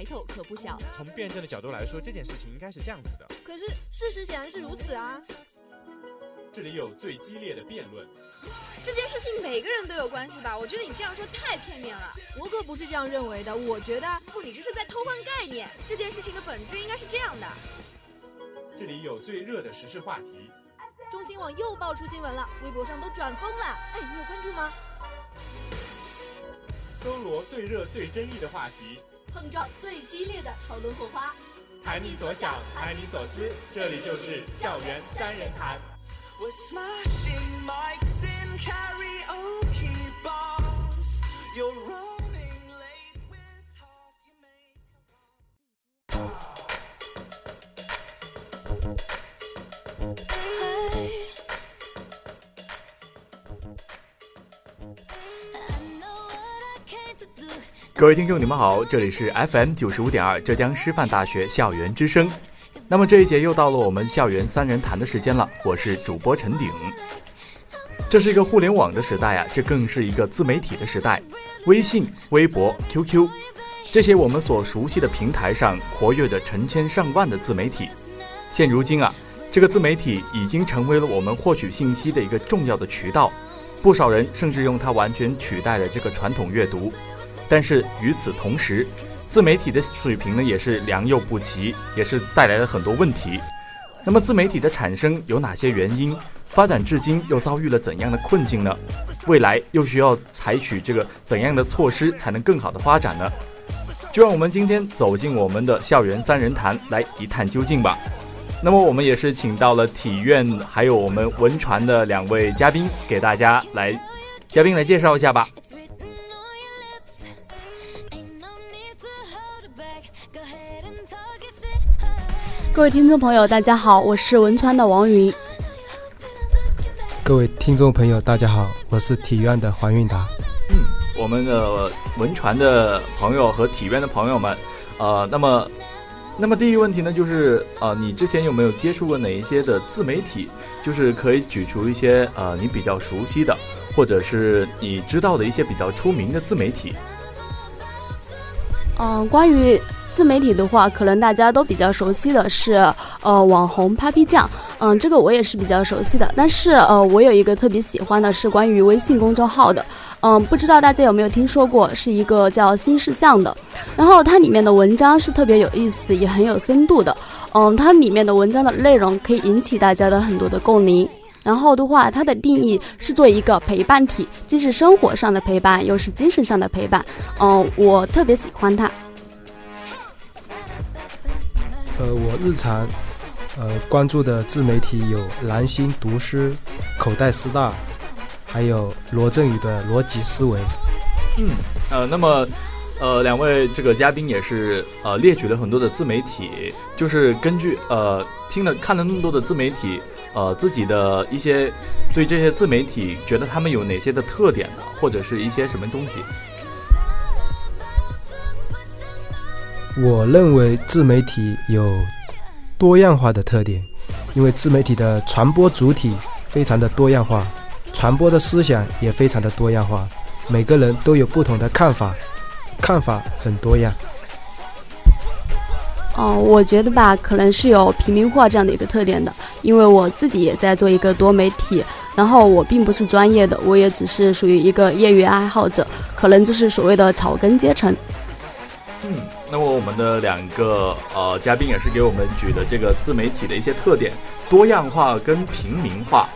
来头可不小。从辩证的角度来说，这件事情应该是这样子的。可是事实显然是如此啊！这里有最激烈的辩论。这件事情每个人都有关系吧？我觉得你这样说太片面了。我可不是这样认为的。我觉得不，你这是在偷换概念。这件事情的本质应该是这样的。这里有最热的时事话题。中新网又爆出新闻了，微博上都转疯了。哎，你有关注吗？搜罗最热最争议的话题，碰撞最激烈的讨论火花，谈你所想，谈你所思，这里就是校园三人谈。各位听众，你们好，这里是 FM 九十五点二浙江师范大学校园之声。那么这一节又到了我们校园三人谈的时间了，我是主播陈鼎。这是一个互联网的时代啊，这更是一个自媒体的时代。微信、微博、QQ，这些我们所熟悉的平台上活跃着成千上万的自媒体。现如今啊，这个自媒体已经成为了我们获取信息的一个重要的渠道，不少人甚至用它完全取代了这个传统阅读。但是与此同时，自媒体的水平呢也是良莠不齐，也是带来了很多问题。那么自媒体的产生有哪些原因？发展至今又遭遇了怎样的困境呢？未来又需要采取这个怎样的措施才能更好的发展呢？就让我们今天走进我们的校园三人谈来一探究竟吧。那么我们也是请到了体院还有我们文传的两位嘉宾，给大家来嘉宾来介绍一下吧。各位听众朋友，大家好，我是文川的王云。各位听众朋友，大家好，我是体院的黄运达。嗯，我们的文传的朋友和体院的朋友们，呃，那么，那么第一个问题呢，就是呃，你之前有没有接触过哪一些的自媒体？就是可以举出一些呃你比较熟悉的，或者是你知道的一些比较出名的自媒体。嗯，关于。自媒体的话，可能大家都比较熟悉的是，呃，网红 Papi 酱，嗯，这个我也是比较熟悉的。但是，呃，我有一个特别喜欢的是关于微信公众号的，嗯，不知道大家有没有听说过，是一个叫新事项的。然后它里面的文章是特别有意思，也很有深度的。嗯，它里面的文章的内容可以引起大家的很多的共鸣。然后的话，它的定义是做一个陪伴体，既是生活上的陪伴，又是精神上的陪伴。嗯，我特别喜欢它。呃，我日常呃关注的自媒体有蓝星读诗、口袋师大，还有罗振宇的逻辑思维。嗯，呃，那么呃两位这个嘉宾也是呃列举了很多的自媒体，就是根据呃听了看了那么多的自媒体，呃自己的一些对这些自媒体觉得他们有哪些的特点呢，或者是一些什么东西？我认为自媒体有多样化的特点，因为自媒体的传播主体非常的多样化，传播的思想也非常的多样化，每个人都有不同的看法，看法很多样。哦，我觉得吧，可能是有平民化这样的一个特点的，因为我自己也在做一个多媒体，然后我并不是专业的，我也只是属于一个业余爱好者，可能就是所谓的草根阶层。嗯。那么我们的两个呃嘉宾也是给我们举的这个自媒体的一些特点，多样化跟平民化。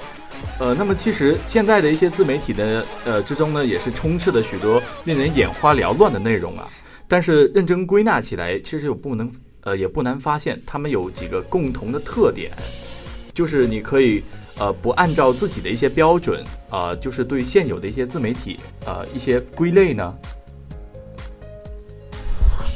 呃，那么其实现在的一些自媒体的呃之中呢，也是充斥着许多令人眼花缭乱的内容啊。但是认真归纳起来，其实有不能呃也不难发现，他们有几个共同的特点，就是你可以呃不按照自己的一些标准啊，就是对现有的一些自媒体呃一些归类呢。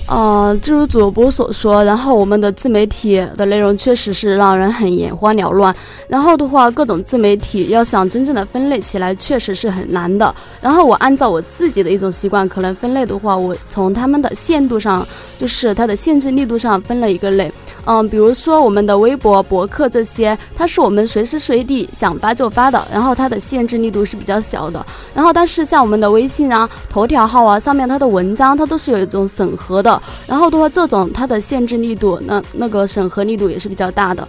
呃，正如主播所说，然后我们的自媒体的内容确实是让人很眼花缭乱。然后的话，各种自媒体要想真正的分类起来，确实是很难的。然后我按照我自己的一种习惯，可能分类的话，我从他们的限度上，就是它的限制力度上分了一个类。嗯，比如说我们的微博、博客这些，它是我们随时随地想发就发的，然后它的限制力度是比较小的。然后但是像我们的微信啊、头条号啊，上面它的文章它都是有一种审核的，然后的话这种它的限制力度，那那个审核力度也是比较大的。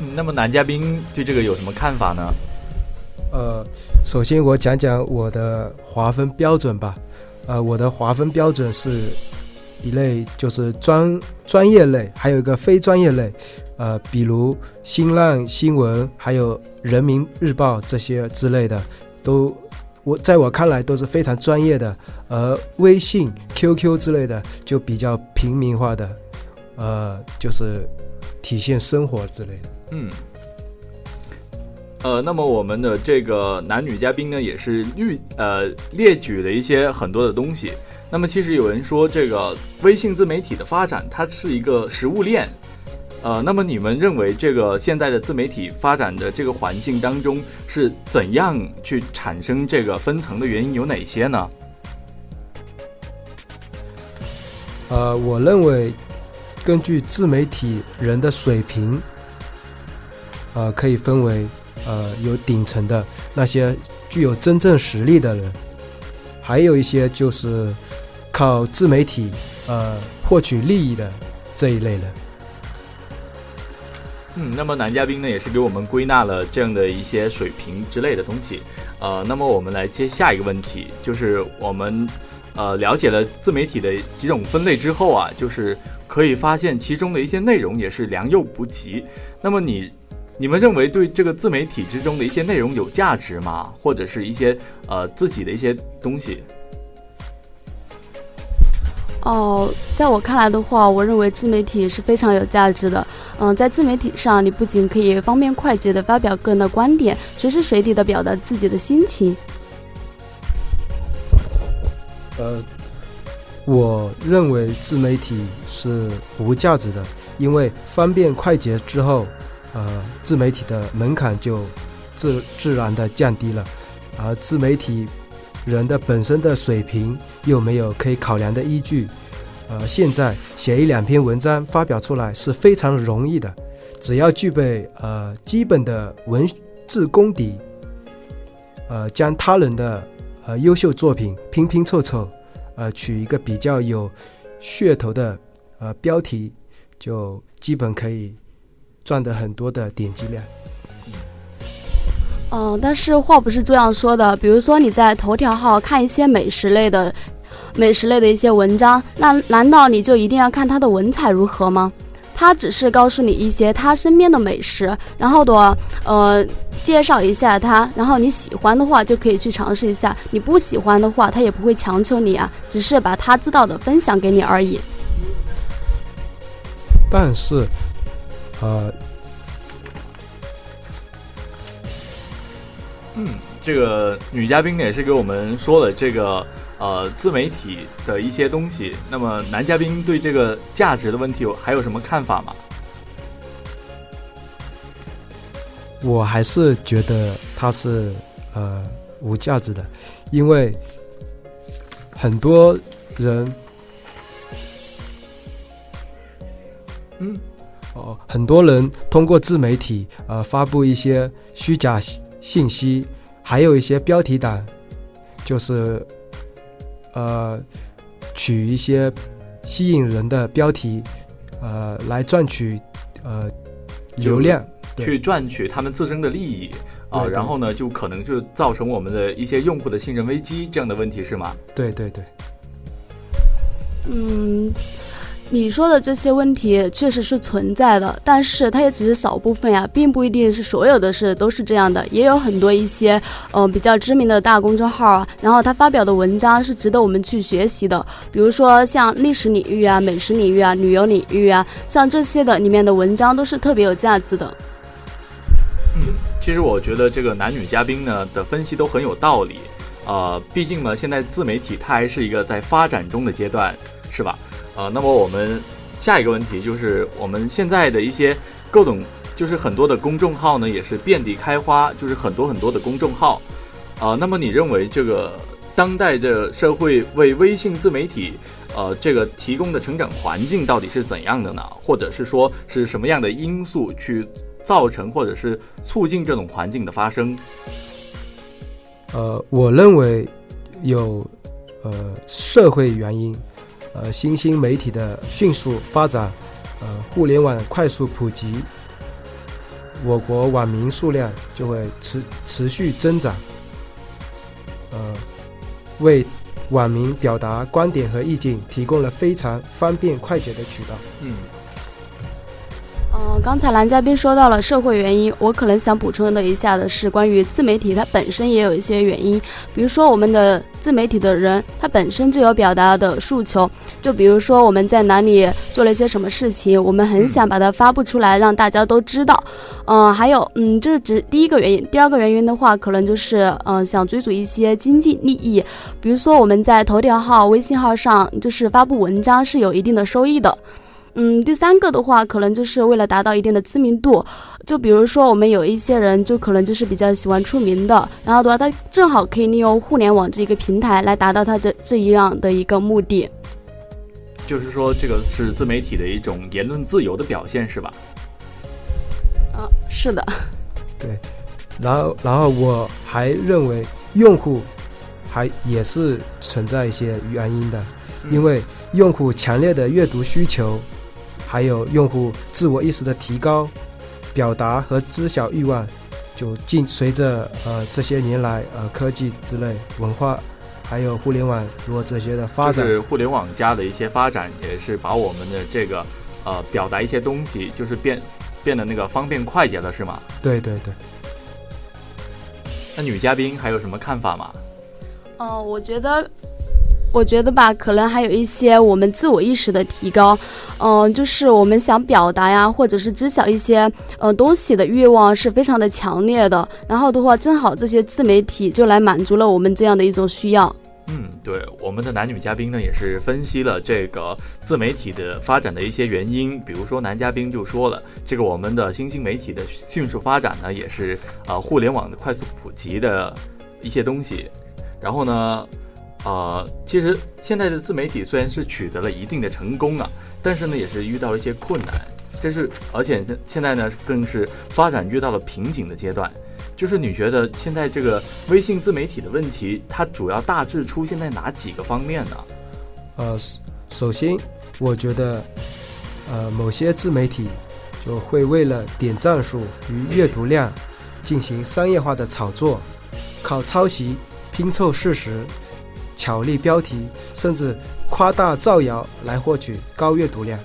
嗯，那么男嘉宾对这个有什么看法呢？呃，首先我讲讲我的划分标准吧。呃，我的划分标准是一类就是专专业类，还有一个非专业类。呃，比如新浪新闻，还有人民日报这些之类的，都我在我看来都是非常专业的。而微信、QQ 之类的就比较平民化的，呃，就是体现生活之类的。嗯。呃，那么我们的这个男女嘉宾呢，也是列呃列举了一些很多的东西。那么其实有人说，这个微信自媒体的发展，它是一个食物链。呃，那么你们认为这个现在的自媒体发展的这个环境当中，是怎样去产生这个分层的原因有哪些呢？呃，我认为根据自媒体人的水平，呃，可以分为。呃，有顶层的那些具有真正实力的人，还有一些就是靠自媒体呃获取利益的这一类人。嗯，那么男嘉宾呢也是给我们归纳了这样的一些水平之类的东西。呃，那么我们来接下一个问题，就是我们呃了解了自媒体的几种分类之后啊，就是可以发现其中的一些内容也是良莠不齐。那么你。你们认为对这个自媒体之中的一些内容有价值吗？或者是一些呃自己的一些东西？哦，在我看来的话，我认为自媒体是非常有价值的。嗯，在自媒体上，你不仅可以方便快捷的发表个人的观点，随时随地的表达自己的心情。呃，我认为自媒体是无价值的，因为方便快捷之后。呃，自媒体的门槛就自自然的降低了，而自媒体人的本身的水平又没有可以考量的依据。呃，现在写一两篇文章发表出来是非常容易的，只要具备呃基本的文字功底，呃，将他人的呃优秀作品拼拼凑凑，呃，取一个比较有噱头的呃标题，就基本可以。赚的很多的点击量，嗯，但是话不是这样说的。比如说你在头条号看一些美食类的、美食类的一些文章，那难道你就一定要看他的文采如何吗？他只是告诉你一些他身边的美食，然后的呃介绍一下他，然后你喜欢的话就可以去尝试一下，你不喜欢的话他也不会强求你啊，只是把他知道的分享给你而已。但是。呃，嗯，这个女嘉宾也是给我们说了这个呃自媒体的一些东西。那么男嘉宾对这个价值的问题有还有什么看法吗？我还是觉得它是呃无价值的，因为很多人，嗯。哦，很多人通过自媒体呃发布一些虚假信息，还有一些标题党，就是呃取一些吸引人的标题，呃来赚取呃流量，去赚取他们自身的利益啊，然后呢就可能就造成我们的一些用户的信任危机这样的问题是吗？对对对，嗯。你说的这些问题确实是存在的，但是它也只是少部分呀，并不一定是所有的事都是这样的。也有很多一些，嗯，比较知名的大公众号啊，然后他发表的文章是值得我们去学习的。比如说像历史领域啊、美食领域啊、旅游领域啊，像这些的里面的文章都是特别有价值的。嗯，其实我觉得这个男女嘉宾呢的分析都很有道理，呃，毕竟呢现在自媒体它还是一个在发展中的阶段，是吧？呃，那么我们下一个问题就是，我们现在的一些各种，就是很多的公众号呢，也是遍地开花，就是很多很多的公众号。啊，那么你认为这个当代的社会为微信自媒体呃，这个提供的成长环境到底是怎样的呢？或者是说是什么样的因素去造成或者是促进这种环境的发生？呃，我认为有呃社会原因，呃新兴媒体的迅速发展，呃互联网快速普及，我国网民数量就会持持续增长，呃为网民表达观点和意见提供了非常方便快捷的渠道。嗯。刚才男嘉宾说到了社会原因，我可能想补充的一下的是关于自媒体，它本身也有一些原因。比如说，我们的自媒体的人，他本身就有表达的诉求。就比如说，我们在哪里做了一些什么事情，我们很想把它发布出来，让大家都知道。嗯，还有，嗯，这是指第一个原因。第二个原因的话，可能就是，嗯，想追逐一些经济利益。比如说，我们在头条号、微信号上，就是发布文章是有一定的收益的。嗯，第三个的话，可能就是为了达到一定的知名度，就比如说我们有一些人，就可能就是比较喜欢出名的，然后的话，他正好可以利用互联网这一个平台来达到他这这一样的一个目的。就是说，这个是自媒体的一种言论自由的表现，是吧？嗯，是的。对，然后，然后我还认为用户还也是存在一些原因的，因为用户强烈的阅读需求。还有用户自我意识的提高、表达和知晓欲望，就进随着呃这些年来呃科技之类文化，还有互联网如果这些的发展，就是互联网加的一些发展，也是把我们的这个呃表达一些东西，就是变变得那个方便快捷了，是吗？对对对。那女嘉宾还有什么看法吗？哦，我觉得。我觉得吧，可能还有一些我们自我意识的提高，嗯，就是我们想表达呀，或者是知晓一些呃东西的欲望是非常的强烈的。然后的话，正好这些自媒体就来满足了我们这样的一种需要。嗯，对，我们的男女嘉宾呢也是分析了这个自媒体的发展的一些原因，比如说男嘉宾就说了，这个我们的新兴媒体的迅速发展呢，也是呃互联网的快速普及的一些东西，然后呢。呃，其实现在的自媒体虽然是取得了一定的成功啊，但是呢，也是遇到了一些困难。这是而且现现在呢，更是发展遇到了瓶颈的阶段。就是你觉得现在这个微信自媒体的问题，它主要大致出现在哪几个方面呢？呃，首先，我觉得，呃，某些自媒体就会为了点赞数与阅读量进行商业化的炒作，靠抄袭拼凑事实。巧立标题，甚至夸大造谣来获取高阅读量。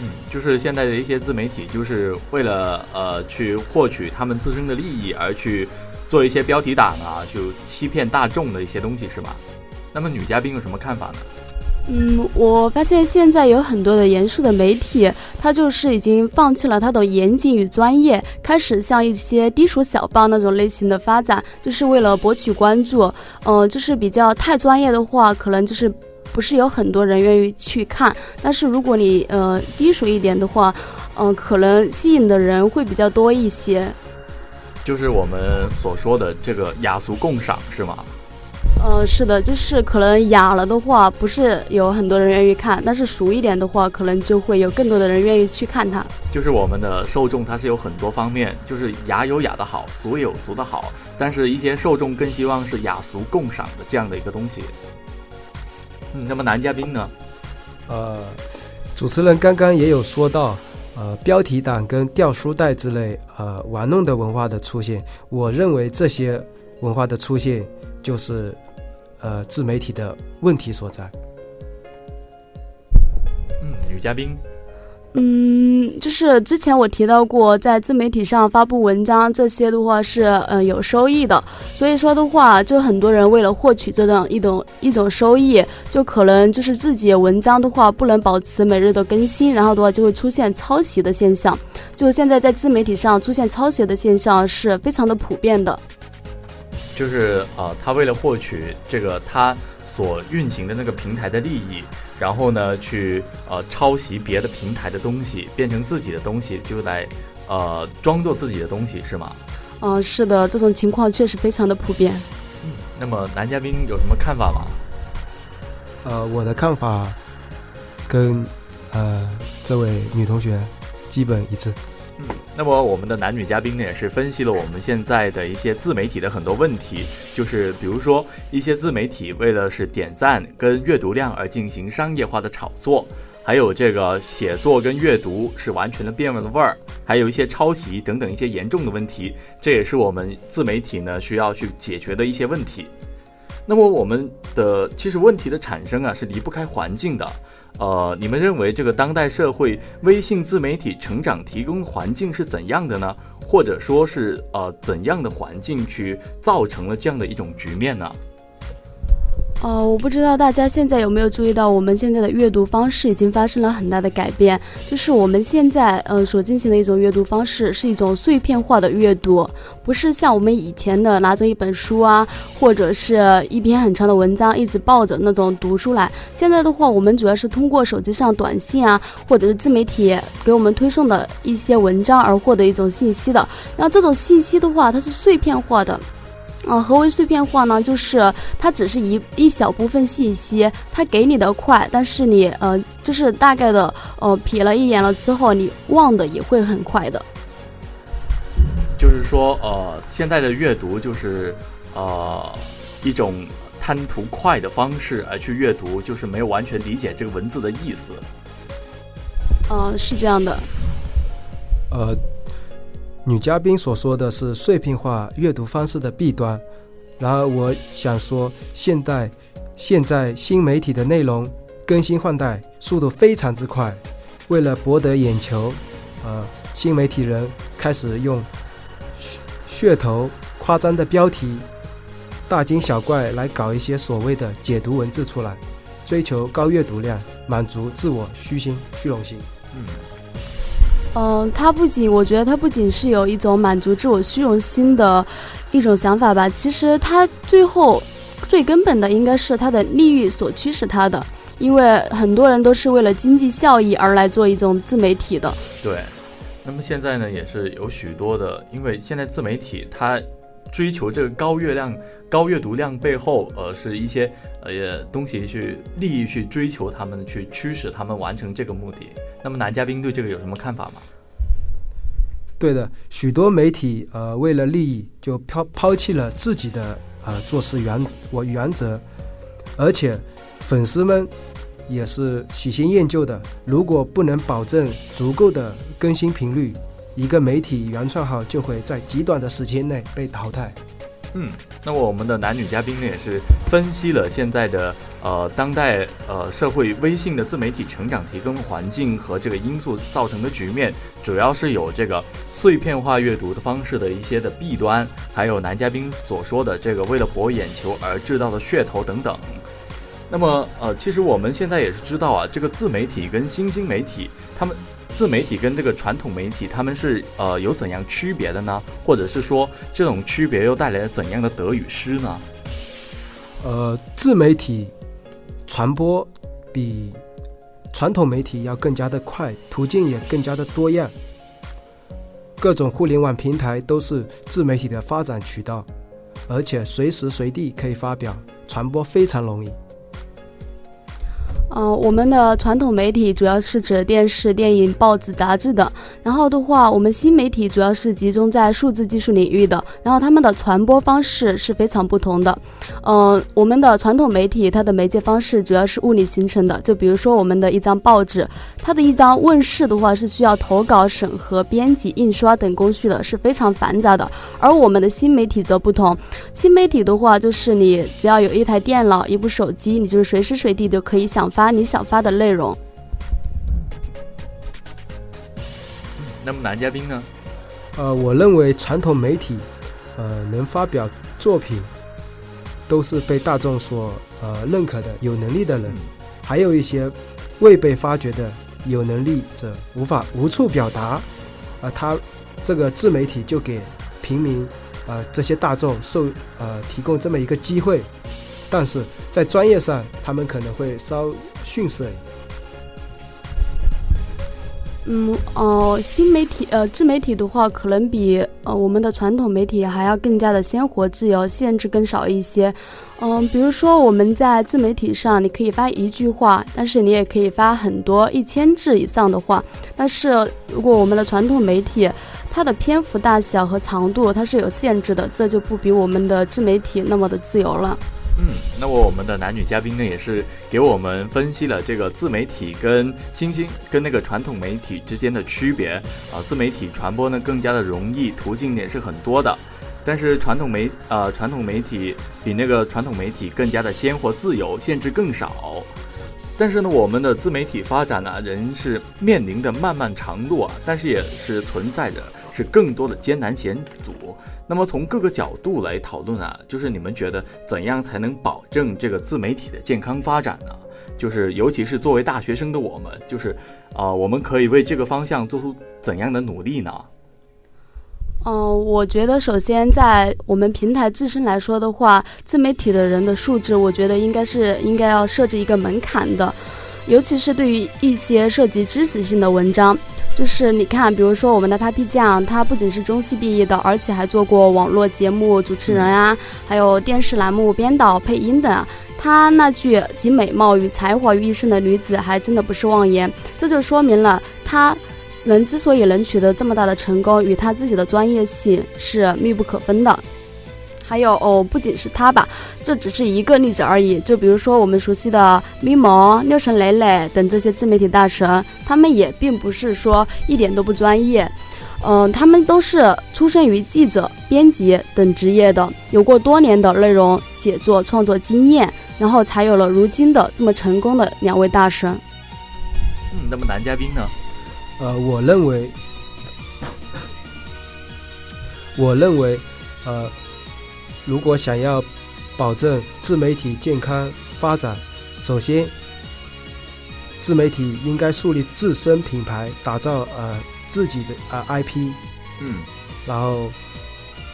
嗯，就是现在的一些自媒体，就是为了呃去获取他们自身的利益而去做一些标题党啊，就欺骗大众的一些东西，是吧？那么女嘉宾有什么看法呢？嗯，我发现现在有很多的严肃的媒体，他就是已经放弃了他的严谨与专业，开始像一些低俗小报那种类型的发展，就是为了博取关注。嗯，就是比较太专业的话，可能就是不是有很多人愿意去看。但是如果你呃低俗一点的话，嗯，可能吸引的人会比较多一些。就是我们所说的这个雅俗共赏，是吗？呃，是的，就是可能哑了的话，不是有很多人愿意看，但是俗一点的话，可能就会有更多的人愿意去看它。就是我们的受众，它是有很多方面，就是雅有雅的好，俗有俗的好，但是一些受众更希望是雅俗共赏的这样的一个东西。嗯，那么男嘉宾呢？呃，主持人刚刚也有说到，呃，标题党跟掉书袋之类，呃，玩弄的文化的出现，我认为这些文化的出现就是。呃，自媒体的问题所在。嗯，女嘉宾。嗯，就是之前我提到过，在自媒体上发布文章这些的话是嗯有收益的，所以说的话，就很多人为了获取这样一种一种收益，就可能就是自己文章的话不能保持每日的更新，然后的话就会出现抄袭的现象。就现在在自媒体上出现抄袭的现象是非常的普遍的。就是呃，他为了获取这个他所运行的那个平台的利益，然后呢，去呃抄袭别的平台的东西，变成自己的东西，就来呃装作自己的东西，是吗？嗯，是的，这种情况确实非常的普遍。嗯，那么男嘉宾有什么看法吗？呃，我的看法跟呃这位女同学基本一致。那么我们的男女嘉宾呢，也是分析了我们现在的一些自媒体的很多问题，就是比如说一些自媒体为了是点赞跟阅读量而进行商业化的炒作，还有这个写作跟阅读是完全的变了味儿，还有一些抄袭等等一些严重的问题，这也是我们自媒体呢需要去解决的一些问题。那么我们的其实问题的产生啊，是离不开环境的。呃，你们认为这个当代社会微信自媒体成长提供环境是怎样的呢？或者说是呃怎样的环境去造成了这样的一种局面呢？呃，我不知道大家现在有没有注意到，我们现在的阅读方式已经发生了很大的改变。就是我们现在呃所进行的一种阅读方式，是一种碎片化的阅读，不是像我们以前的拿着一本书啊，或者是一篇很长的文章一直抱着那种读出来。现在的话，我们主要是通过手机上短信啊，或者是自媒体给我们推送的一些文章而获得一种信息的。那这种信息的话，它是碎片化的。啊，何为碎片化呢？就是它只是一一小部分信息，它给你的快，但是你呃，就是大概的呃瞥了一眼了之后，你忘的也会很快的。就是说，呃，现在的阅读就是呃一种贪图快的方式而去阅读，就是没有完全理解这个文字的意思。嗯，是这样的。呃。女嘉宾所说的是碎片化阅读方式的弊端，然而我想说，现代现在新媒体的内容更新换代速度非常之快，为了博得眼球，呃，新媒体人开始用噱头、夸张的标题、大惊小怪来搞一些所谓的解读文字出来，追求高阅读量，满足自我虚心、虚荣心。嗯。嗯，他不仅，我觉得他不仅是有一种满足自我虚荣心的一种想法吧，其实他最后最根本的应该是他的利益所驱使他的，因为很多人都是为了经济效益而来做一种自媒体的。对，那么现在呢，也是有许多的，因为现在自媒体它追求这个高阅量、高阅读量背后，呃，是一些呃东西去利益去追求他们，去驱使他们完成这个目的。那么男嘉宾对这个有什么看法吗？对的，许多媒体呃为了利益就抛抛弃了自己的呃做事原我原则，而且粉丝们也是喜新厌旧的。如果不能保证足够的更新频率，一个媒体原创号就会在极短的时间内被淘汰。嗯，那么我们的男女嘉宾呢，也是分析了现在的呃当代呃社会微信的自媒体成长提供环境和这个因素造成的局面，主要是有这个碎片化阅读的方式的一些的弊端，还有男嘉宾所说的这个为了博眼球而制造的噱头等等。那么呃，其实我们现在也是知道啊，这个自媒体跟新兴媒体他们。自媒体跟这个传统媒体，他们是呃有怎样区别的呢？或者是说这种区别又带来了怎样的得与失呢？呃，自媒体传播比传统媒体要更加的快，途径也更加的多样。各种互联网平台都是自媒体的发展渠道，而且随时随地可以发表，传播非常容易。嗯，我们的传统媒体主要是指电视、电影、报纸、杂志等。然后的话，我们新媒体主要是集中在数字技术领域的。然后他们的传播方式是非常不同的。嗯，我们的传统媒体它的媒介方式主要是物理形成的。就比如说我们的一张报纸，它的一张问世的话是需要投稿、审核、编辑、印刷等工序的，是非常繁杂的。而我们的新媒体则不同，新媒体的话就是你只要有一台电脑、一部手机，你就是随时随地都可以想。发你想发的内容。那么男嘉宾呢？呃，我认为传统媒体，呃，能发表作品，都是被大众所呃认可的有能力的人，还有一些未被发掘的有能力者无法无处表达，啊，他这个自媒体就给平民，呃，这些大众受呃提供这么一个机会。但是在专业上，他们可能会稍逊色。嗯哦，新媒体呃自媒体的话，可能比呃我们的传统媒体还要更加的鲜活自由，限制更少一些。嗯，比如说我们在自媒体上，你可以发一句话，但是你也可以发很多一千字以上的话。但是如果我们的传统媒体，它的篇幅大小和长度它是有限制的，这就不比我们的自媒体那么的自由了。嗯，那么我们的男女嘉宾呢，也是给我们分析了这个自媒体跟新兴跟那个传统媒体之间的区别啊。自媒体传播呢更加的容易，途径也是很多的，但是传统媒呃传统媒体比那个传统媒体更加的鲜活自由，限制更少。但是呢，我们的自媒体发展呢，仍是面临的漫漫长路啊，但是也是存在着是更多的艰难险阻。那么从各个角度来讨论啊，就是你们觉得怎样才能保证这个自媒体的健康发展呢？就是尤其是作为大学生的我们，就是啊，我们可以为这个方向做出怎样的努力呢？嗯，我觉得首先在我们平台自身来说的话，自媒体的人的素质，我觉得应该是应该要设置一个门槛的，尤其是对于一些涉及知识性的文章。就是你看，比如说我们的 Papi 酱，他不仅是中戏毕业的，而且还做过网络节目主持人啊，还有电视栏目编导、配音的。他那句集美貌与才华于一身的女子，还真的不是妄言。这就说明了他能之所以能取得这么大的成功，与他自己的专业性是密不可分的。还有哦，不仅是他吧，这只是一个例子而已。就比如说我们熟悉的咪蒙、六神磊磊等这些自媒体大神，他们也并不是说一点都不专业，嗯，他们都是出身于记者、编辑等职业的，有过多年的内容写作创作经验，然后才有了如今的这么成功的两位大神。嗯，那么男嘉宾呢？呃，我认为，我认为，呃。如果想要保证自媒体健康发展，首先，自媒体应该树立自身品牌，打造呃自己的呃 IP，嗯，然后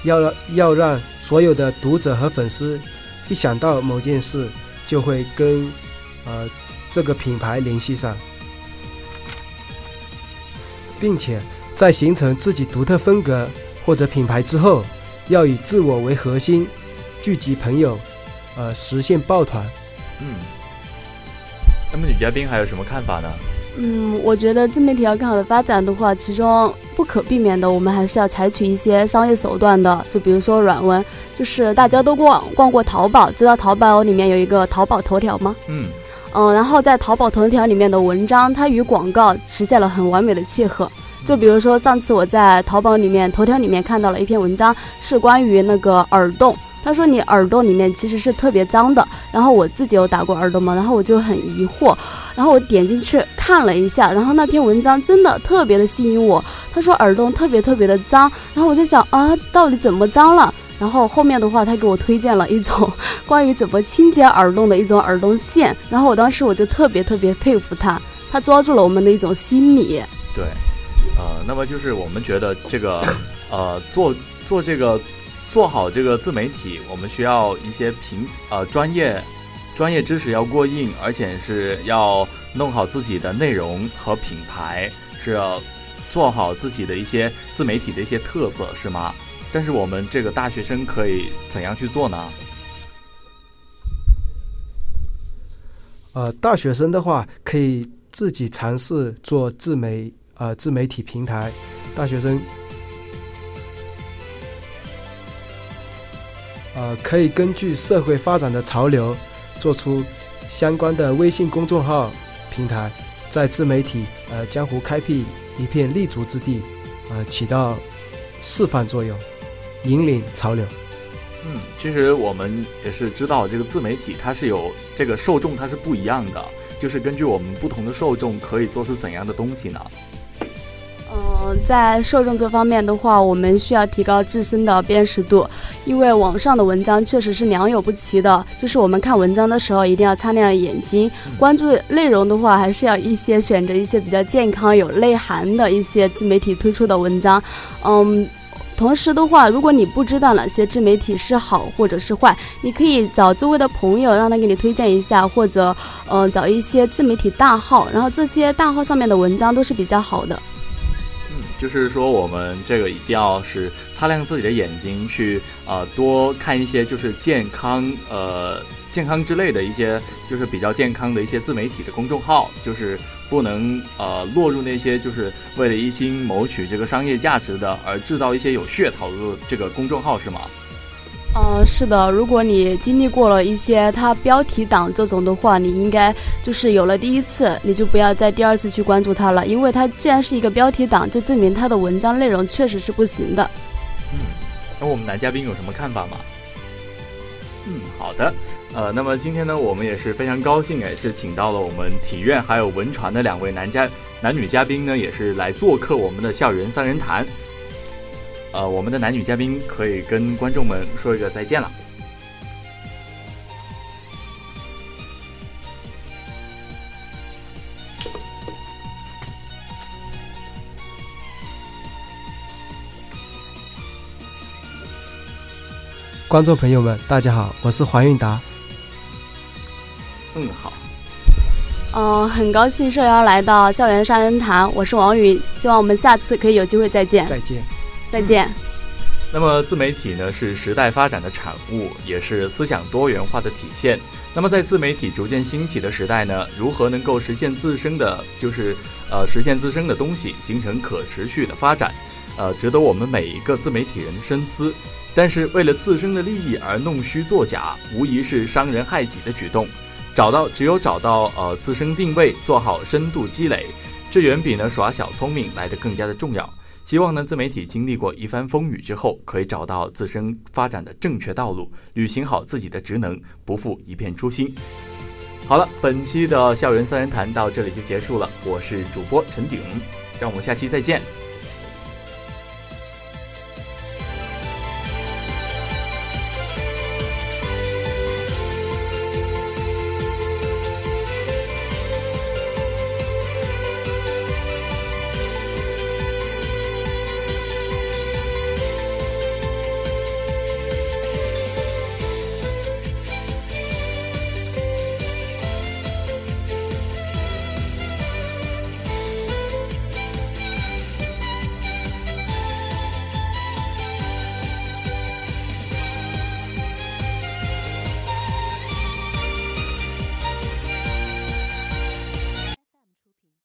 要让要让所有的读者和粉丝一想到某件事，就会跟呃这个品牌联系上，并且在形成自己独特风格或者品牌之后。要以自我为核心，聚集朋友，呃，实现抱团。嗯，那么女嘉宾还有什么看法呢？嗯，我觉得自媒体要更好的发展的话，其中不可避免的，我们还是要采取一些商业手段的。就比如说软文，就是大家都逛逛过淘宝，知道淘宝里面有一个淘宝头条吗？嗯嗯，然后在淘宝头条里面的文章，它与广告实现了很完美的契合。就比如说，上次我在淘宝里面头条里面看到了一篇文章，是关于那个耳洞。他说你耳洞里面其实是特别脏的。然后我自己有打过耳洞嘛，然后我就很疑惑。然后我点进去看了一下，然后那篇文章真的特别的吸引我。他说耳洞特别特别的脏，然后我在想啊，到底怎么脏了？然后后面的话，他给我推荐了一种 关于怎么清洁耳洞的一种耳洞线。然后我当时我就特别特别佩服他，他抓住了我们的一种心理。对。呃，那么就是我们觉得这个，呃，做做这个做好这个自媒体，我们需要一些平呃专业专业知识要过硬，而且是要弄好自己的内容和品牌，是要做好自己的一些自媒体的一些特色，是吗？但是我们这个大学生可以怎样去做呢？呃，大学生的话可以自己尝试做自媒。呃，自媒体平台，大学生，呃，可以根据社会发展的潮流，做出相关的微信公众号平台，在自媒体呃江湖开辟一片立足之地，呃，起到示范作用，引领潮流。嗯，其实我们也是知道，这个自媒体它是有这个受众，它是不一样的，就是根据我们不同的受众，可以做出怎样的东西呢？嗯，在受众这方面的话，我们需要提高自身的辨识度，因为网上的文章确实是良莠不齐的。就是我们看文章的时候，一定要擦亮眼睛，关注内容的话，还是要一些选择一些比较健康、有内涵的一些自媒体推出的文章。嗯，同时的话，如果你不知道哪些自媒体是好或者是坏，你可以找周围的朋友让他给你推荐一下，或者呃找一些自媒体大号，然后这些大号上面的文章都是比较好的。就是说我们这个一定要是擦亮自己的眼睛，去呃多看一些就是健康呃健康之类的一些就是比较健康的一些自媒体的公众号，就是不能呃落入那些就是为了一心谋取这个商业价值的而制造一些有噱头的这个公众号是吗？呃，是的，如果你经历过了一些它标题党这种的话，你应该就是有了第一次，你就不要再第二次去关注它了，因为它既然是一个标题党，就证明它的文章内容确实是不行的。嗯，那我们男嘉宾有什么看法吗？嗯，好的。呃，那么今天呢，我们也是非常高兴，哎，是请到了我们体院还有文传的两位男嘉男女嘉宾呢，也是来做客我们的校园三人谈。呃，我们的男女嘉宾可以跟观众们说一个再见了。观众朋友们，大家好，我是黄韵达。嗯，好。嗯，很高兴受邀来到校园杀人谈，我是王宇，希望我们下次可以有机会再见。再见。再见。那么，自媒体呢是时代发展的产物，也是思想多元化的体现。那么，在自媒体逐渐兴起的时代呢，如何能够实现自身的，就是呃实现自身的东西，形成可持续的发展，呃，值得我们每一个自媒体人深思。但是，为了自身的利益而弄虚作假，无疑是伤人害己的举动。找到只有找到呃自身定位，做好深度积累，这远比呢耍小聪明来得更加的重要。希望呢自媒体经历过一番风雨之后，可以找到自身发展的正确道路，履行好自己的职能，不负一片初心。好了，本期的校园三人谈到这里就结束了，我是主播陈鼎，让我们下期再见。